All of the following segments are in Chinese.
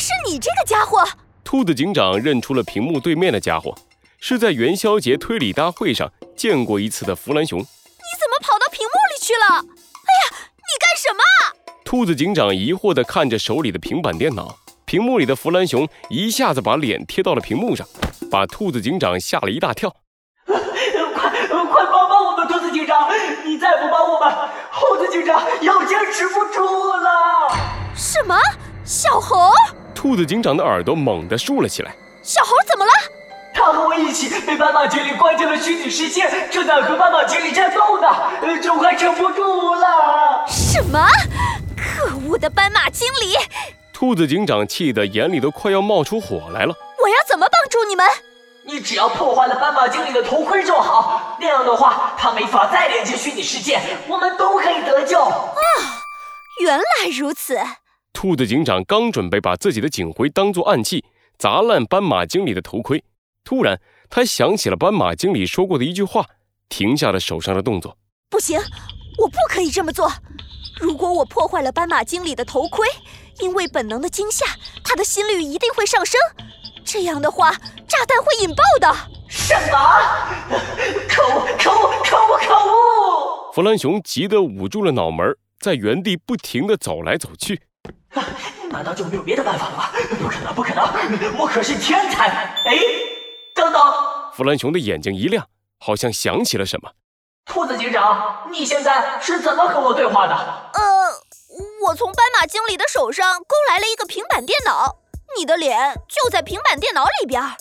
是你这个家伙！兔子警长认出了屏幕对面的家伙，是在元宵节推理大会上见过一次的弗兰熊。你怎么跑到屏幕里去了？哎呀，你干什么？兔子警长疑惑地看着手里的平板电脑，屏幕里的弗兰熊一下子把脸贴到了屏幕上，把兔子警长吓了一大跳。快快帮帮我们，兔子警长！你再不帮我们，猴子警长要坚持不住了。什么？小猴？兔子警长的耳朵猛地竖了起来。小猴怎么了？他和我一起被斑马经理关进了虚拟世界，正在和斑马经理战斗呢，就快撑不住了。什么？可恶的斑马经理！兔子警长气得眼里都快要冒出火来了。我要怎么帮助你们？你只要破坏了斑马经理的头盔就好，那样的话，他没法再连接虚拟世界，我们都可以得救。啊，原来如此。兔子警长刚准备把自己的警徽当作暗器砸烂斑马经理的头盔，突然他想起了斑马经理说过的一句话，停下了手上的动作。不行，我不可以这么做。如果我破坏了斑马经理的头盔，因为本能的惊吓，他的心率一定会上升。这样的话，炸弹会引爆的。什么？可恶！可恶！可恶！可恶！弗兰熊急得捂住了脑门，在原地不停地走来走去。难道就没有别的办法了吗？不可能，不可能！我可是天才！哎，等等！弗兰熊的眼睛一亮，好像想起了什么。兔子警长，你现在是怎么和我对话的？呃，我从斑马经理的手上勾来了一个平板电脑，你的脸就在平板电脑里边。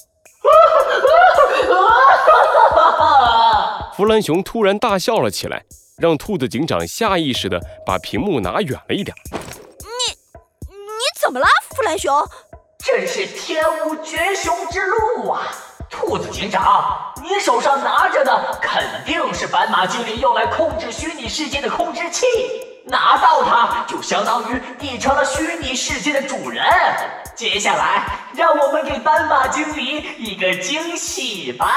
弗兰熊突然大笑了起来，让兔子警长下意识地把屏幕拿远了一点。怎么了，弗兰熊？真是天无绝雄之路啊！兔子警长，你手上拿着的肯定是斑马精灵用来控制虚拟世界的控制器，拿到它就相当于你成了虚拟世界的主人。接下来，让我们给斑马经理一个惊喜吧！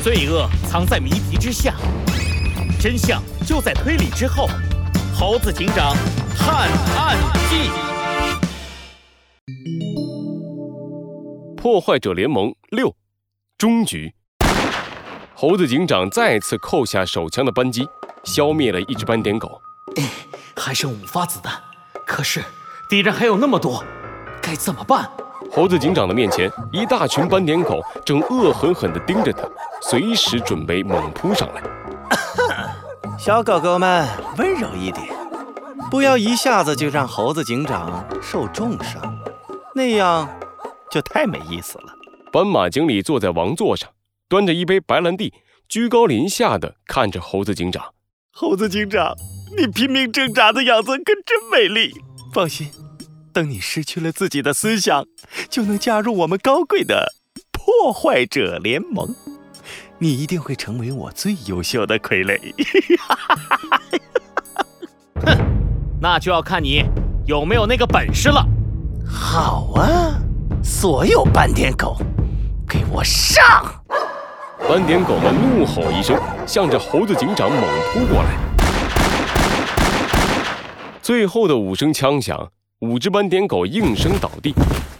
罪恶藏在谜题之下，真相就在推理之后。猴子警长探案记：破坏者联盟六终局。猴子警长再次扣下手枪的扳机，消灭了一只斑点狗。还剩五发子弹，可是敌人还有那么多，该怎么办？猴子警长的面前，一大群斑点狗正恶狠狠地盯着他，随时准备猛扑上来。小狗狗们，温柔一点，不要一下子就让猴子警长受重伤，那样就太没意思了。斑马经理坐在王座上，端着一杯白兰地，居高临下的看着猴子警长。猴子警长，你拼命挣扎的样子可真美丽。放心。等你失去了自己的思想，就能加入我们高贵的破坏者联盟。你一定会成为我最优秀的傀儡。哼，那就要看你有没有那个本事了。好啊，所有斑点狗，给我上！斑点狗们怒吼一声，向着猴子警长猛扑过来。最后的五声枪响。五只斑点狗应声倒地，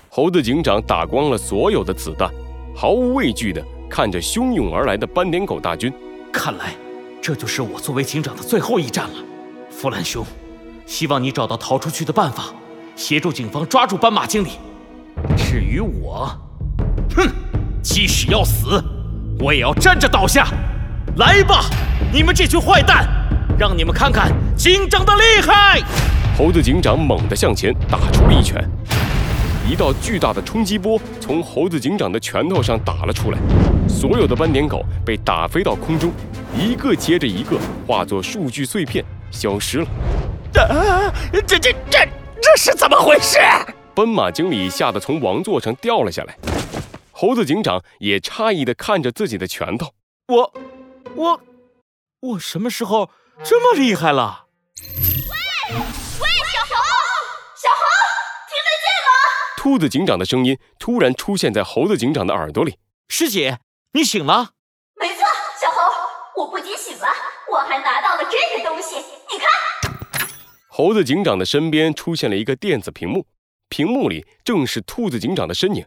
猴子警长打光了所有的子弹，毫无畏惧的看着汹涌而来的斑点狗大军。看来，这就是我作为警长的最后一战了。弗兰兄，希望你找到逃出去的办法，协助警方抓住斑马经理。至于我，哼，即使要死，我也要站着倒下。来吧，你们这群坏蛋，让你们看看警长的厉害！猴子警长猛地向前打出了一拳，一道巨大的冲击波从猴子警长的拳头上打了出来，所有的斑点狗被打飞到空中，一个接着一个化作数据碎片消失了。啊！这这这这是怎么回事？斑马经理吓得从王座上掉了下来，猴子警长也诧异地看着自己的拳头。我我我什么时候这么厉害了？兔子警长的声音突然出现在猴子警长的耳朵里：“师姐，你醒了。”“没错，小猴，我不仅醒了，我还拿到了这个东西，你看。猴子警长的身边出现了一个电子屏幕，屏幕里正是兔子警长的身影，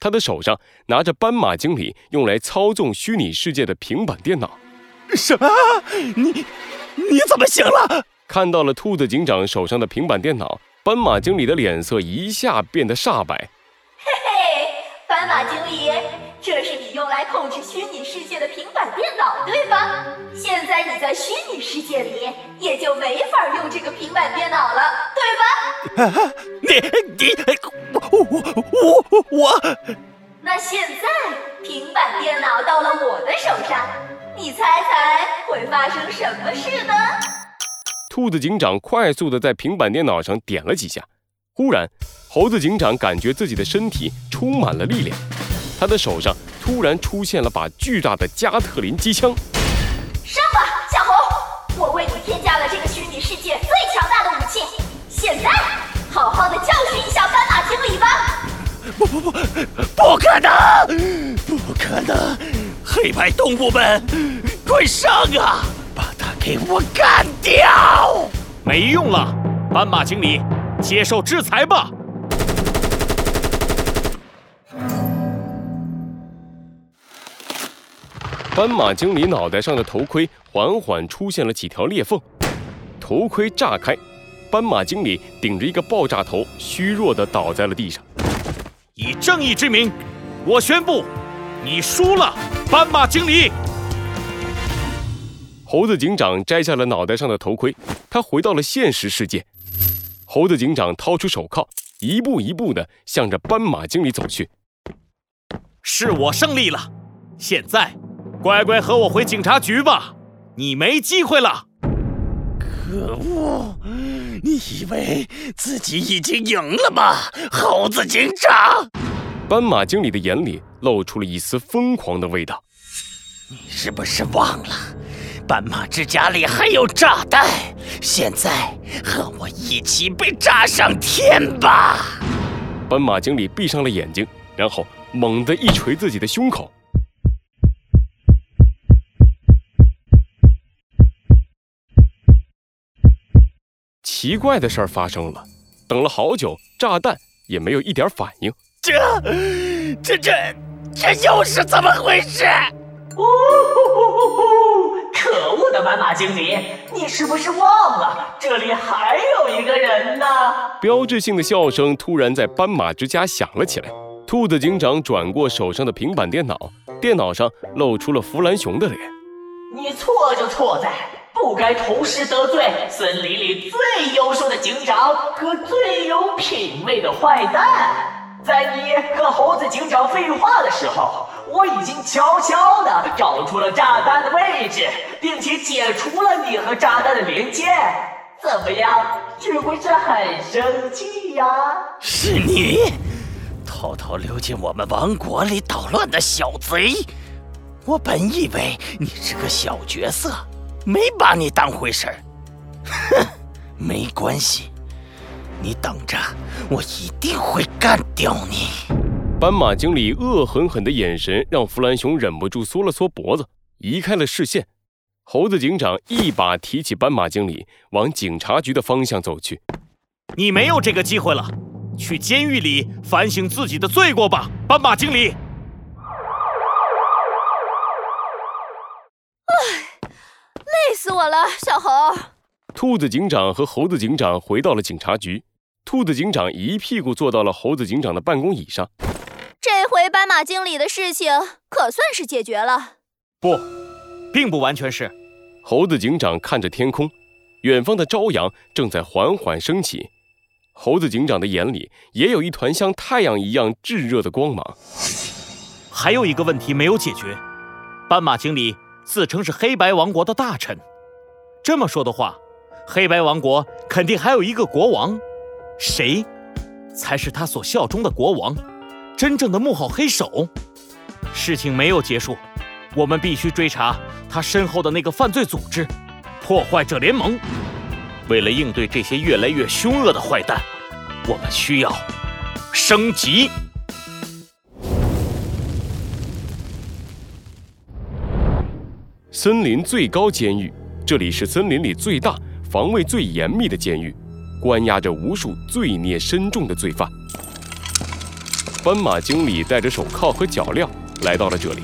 他的手上拿着斑马经理用来操纵虚拟世界的平板电脑。什么？你你怎么醒了？看到了兔子警长手上的平板电脑，斑马经理的脸色一下变得煞白。嘿嘿，斑马经理，这是你用来控制虚拟世界的平板电脑，对吧？现在你在虚拟世界里，也就没法用这个平板电脑了，对吧？你你我我我我，那现在平板电脑到了我的手上，你猜猜会发生什么事呢？兔子警长快速的在平板电脑上点了几下，忽然，猴子警长感觉自己的身体充满了力量，他的手上突然出现了把巨大的加特林机枪。上吧，小猴，我为你添加了这个虚拟世界最强大的武器，现在好好的教训一下斑马经理吧。不不不，不可能，不可能！黑白动物们，快上啊！给我干掉！没用了，斑马经理，接受制裁吧！斑马经理脑袋上的头盔缓缓出现了几条裂缝，头盔炸开，斑马经理顶着一个爆炸头，虚弱的倒在了地上。以正义之名，我宣布，你输了，斑马经理。猴子警长摘下了脑袋上的头盔，他回到了现实世界。猴子警长掏出手铐，一步一步地向着斑马经理走去。是我胜利了，现在乖乖和我回警察局吧，你没机会了。可恶！你以为自己已经赢了吗，猴子警长？斑马经理的眼里露出了一丝疯狂的味道。你是不是忘了？斑马之家里还有炸弹，现在和我一起被炸上天吧！斑马经理闭上了眼睛，然后猛地一捶自己的胸口。奇怪的事儿发生了，等了好久，炸弹也没有一点反应。这、这、这、这又是怎么回事？呜呼呼呼！可恶的斑马经理，你是不是忘了这里还有一个人呢？标志性的笑声突然在斑马之家响了起来。兔子警长转过手上的平板电脑，电脑上露出了弗兰熊的脸。你错就错在不该同时得罪森林里最优秀的警长和最有品味的坏蛋。在你和猴子警长废话的时候，我已经悄悄地找出了炸弹的位置，并且解除了你和炸弹的连接。怎么样？是不是很生气呀？是你，偷偷溜进我们王国里捣乱的小贼！我本以为你是个小角色，没把你当回事儿。哼，没关系。你等着，我一定会干掉你！斑马经理恶狠狠的眼神让弗兰熊忍不住缩了缩脖子，移开了视线。猴子警长一把提起斑马经理，往警察局的方向走去。你没有这个机会了，去监狱里反省自己的罪过吧，斑马经理。唉，累死我了，小猴。兔子警长和猴子警长回到了警察局。兔子警长一屁股坐到了猴子警长的办公椅上。这回斑马经理的事情可算是解决了。不，并不完全是。猴子警长看着天空，远方的朝阳正在缓缓升起。猴子警长的眼里也有一团像太阳一样炙热的光芒。还有一个问题没有解决。斑马经理自称是黑白王国的大臣。这么说的话，黑白王国肯定还有一个国王。谁才是他所效忠的国王？真正的幕后黑手？事情没有结束，我们必须追查他身后的那个犯罪组织——破坏者联盟。为了应对这些越来越凶恶的坏蛋，我们需要升级。森林最高监狱，这里是森林里最大、防卫最严密的监狱，关押着无数罪孽深重的罪犯。斑马经理戴着手铐和脚镣来到了这里。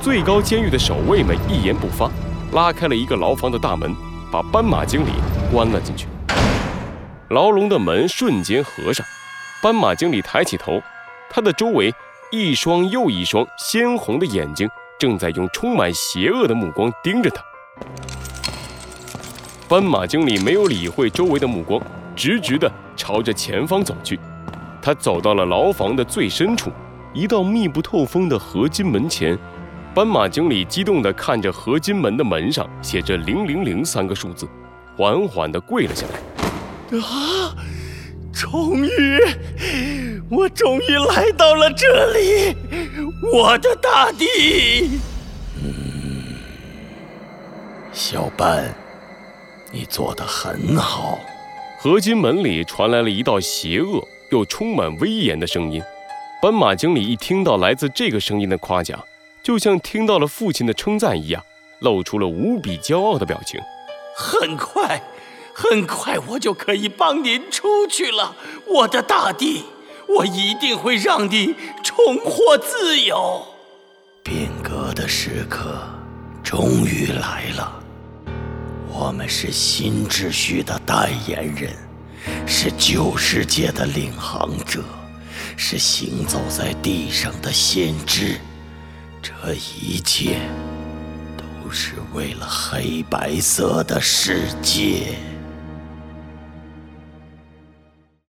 最高监狱的守卫们一言不发，拉开了一个牢房的大门，把斑马经理关了进去。牢笼的门瞬间合上，斑马经理抬起头，他的周围一双又一双鲜红的眼睛正在用充满邪恶的目光盯着他。斑马经理没有理会周围的目光，直直地朝着前方走去。他走到了牢房的最深处，一道密不透风的合金门前。斑马经理激动地看着合金门的门上写着“零零零”三个数字，缓缓地跪了下来。啊！终于，我终于来到了这里，我的大地。嗯，小班，你做的很好。合金门里传来了一道邪恶又充满威严的声音。斑马经理一听到来自这个声音的夸奖，就像听到了父亲的称赞一样，露出了无比骄傲的表情。很快。很快我就可以帮您出去了，我的大帝，我一定会让你重获自由。变革的时刻终于来了，我们是新秩序的代言人，是旧世界的领航者，是行走在地上的先知。这一切都是为了黑白色的世界。